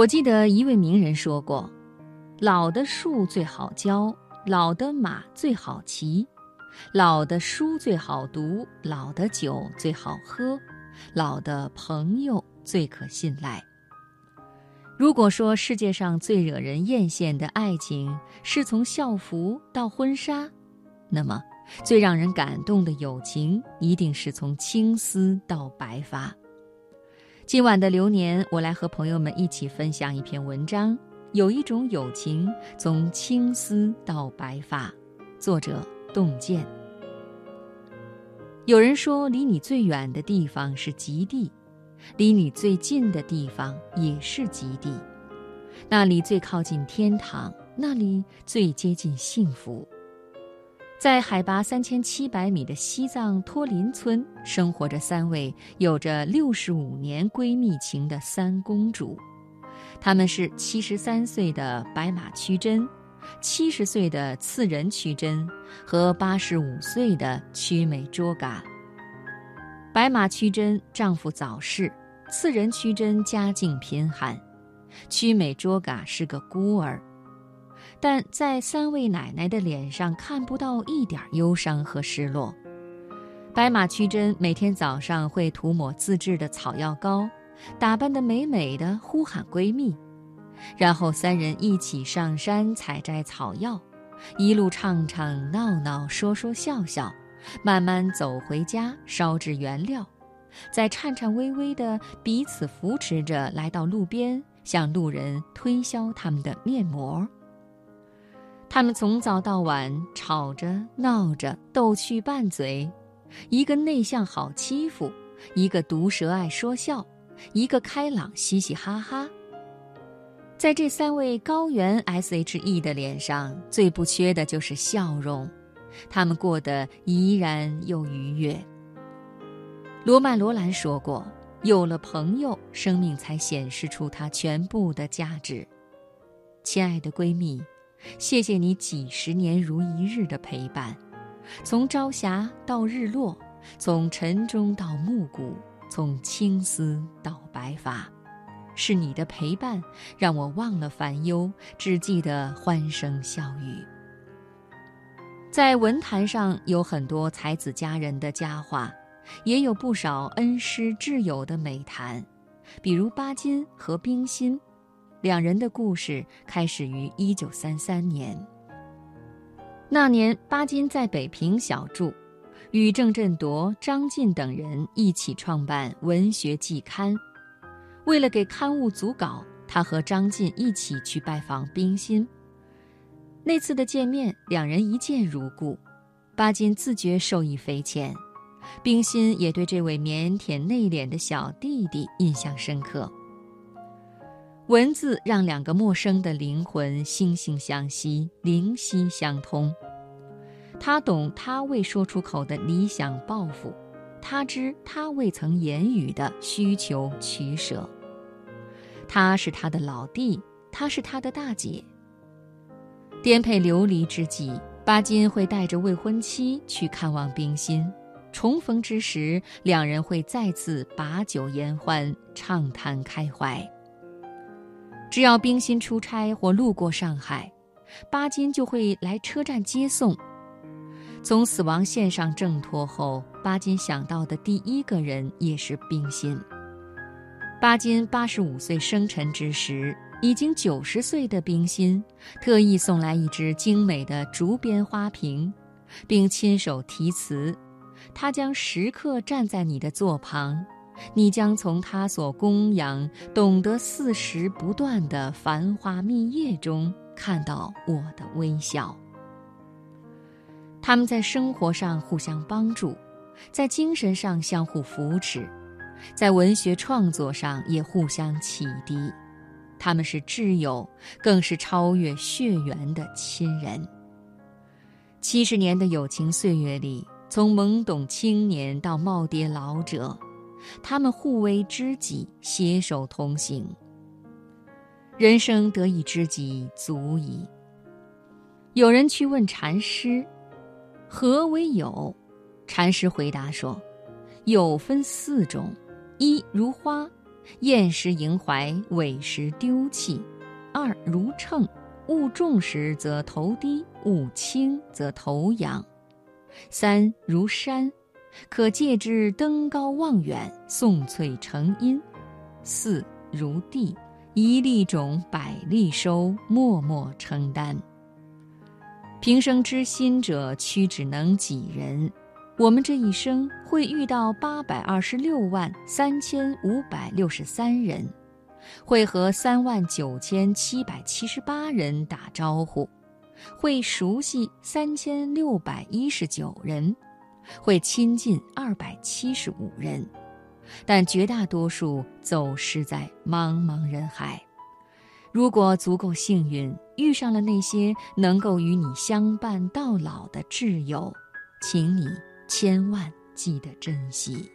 我记得一位名人说过：“老的树最好教，老的马最好骑，老的书最好读，老的酒最好喝，老的朋友最可信赖。”如果说世界上最惹人艳羡的爱情是从校服到婚纱，那么最让人感动的友情一定是从青丝到白发。今晚的流年，我来和朋友们一起分享一篇文章。有一种友情，从青丝到白发。作者：洞见。有人说，离你最远的地方是极地，离你最近的地方也是极地。那里最靠近天堂，那里最接近幸福。在海拔三千七百米的西藏托林村，生活着三位有着六十五年闺蜜情的三公主，她们是七十三岁的白马屈珍，七十岁的次仁屈珍和八十五岁的曲美卓嘎。白马屈珍丈夫早逝，次仁屈珍家境贫寒，曲美卓嘎是个孤儿。但在三位奶奶的脸上看不到一点忧伤和失落。白马屈珍每天早上会涂抹自制的草药膏，打扮得美美的，呼喊闺蜜，然后三人一起上山采摘草药，一路唱唱闹闹，说说笑笑，慢慢走回家烧制原料，再颤颤巍巍地彼此扶持着来到路边，向路人推销他们的面膜。他们从早到晚吵着闹着，逗趣拌嘴，一个内向好欺负，一个毒舌爱说笑，一个开朗嘻嘻哈哈。在这三位高原 SHE 的脸上，最不缺的就是笑容，他们过得怡然又愉悦。罗曼·罗兰说过：“有了朋友，生命才显示出它全部的价值。”亲爱的闺蜜。谢谢你几十年如一日的陪伴，从朝霞到日落，从晨钟到暮鼓，从青丝到白发，是你的陪伴让我忘了烦忧，只记得欢声笑语。在文坛上有很多才子佳人的佳话，也有不少恩师挚友的美谈，比如巴金和冰心。两人的故事开始于一九三三年。那年，巴金在北平小住，与郑振铎、张晋等人一起创办《文学季刊》。为了给刊物组稿，他和张晋一起去拜访冰心。那次的见面，两人一见如故。巴金自觉受益匪浅，冰心也对这位腼腆内敛的小弟弟印象深刻。文字让两个陌生的灵魂惺惺相惜、灵犀相通。他懂他未说出口的理想抱负，他知他未曾言语的需求取舍。他是他的老弟，他是他的大姐。颠沛流离之际，巴金会带着未婚妻去看望冰心；重逢之时，两人会再次把酒言欢，畅谈开怀。只要冰心出差或路过上海，巴金就会来车站接送。从死亡线上挣脱后，巴金想到的第一个人也是冰心。巴金八十五岁生辰之时，已经九十岁的冰心特意送来一只精美的竹编花瓶，并亲手题词：“他将时刻站在你的座旁。”你将从他所供养、懂得四时不断的繁花蜜叶中看到我的微笑。他们在生活上互相帮助，在精神上相互扶持，在文学创作上也互相启迪。他们是挚友，更是超越血缘的亲人。七十年的友情岁月里，从懵懂青年到耄耋老者。他们互为知己，携手同行。人生得一知己足矣。有人去问禅师：“何为友？”禅师回答说：“友分四种，一如花，厌食萦怀，委实丢弃。二如秤，物重时则头低，物轻则头仰。三如山，可借之登高望远，颂翠成荫。四如地，一粒种百粒收，默默承担。平生知心者，屈指能几人？我们这一生会遇到八百二十六万三千五百六十三人，会和三万九千七百七十八人打招呼，会熟悉三千六百一十九人，会亲近二百七十五人，但绝大多数走失在茫茫人海。如果足够幸运，遇上了那些能够与你相伴到老的挚友，请你。千万记得珍惜。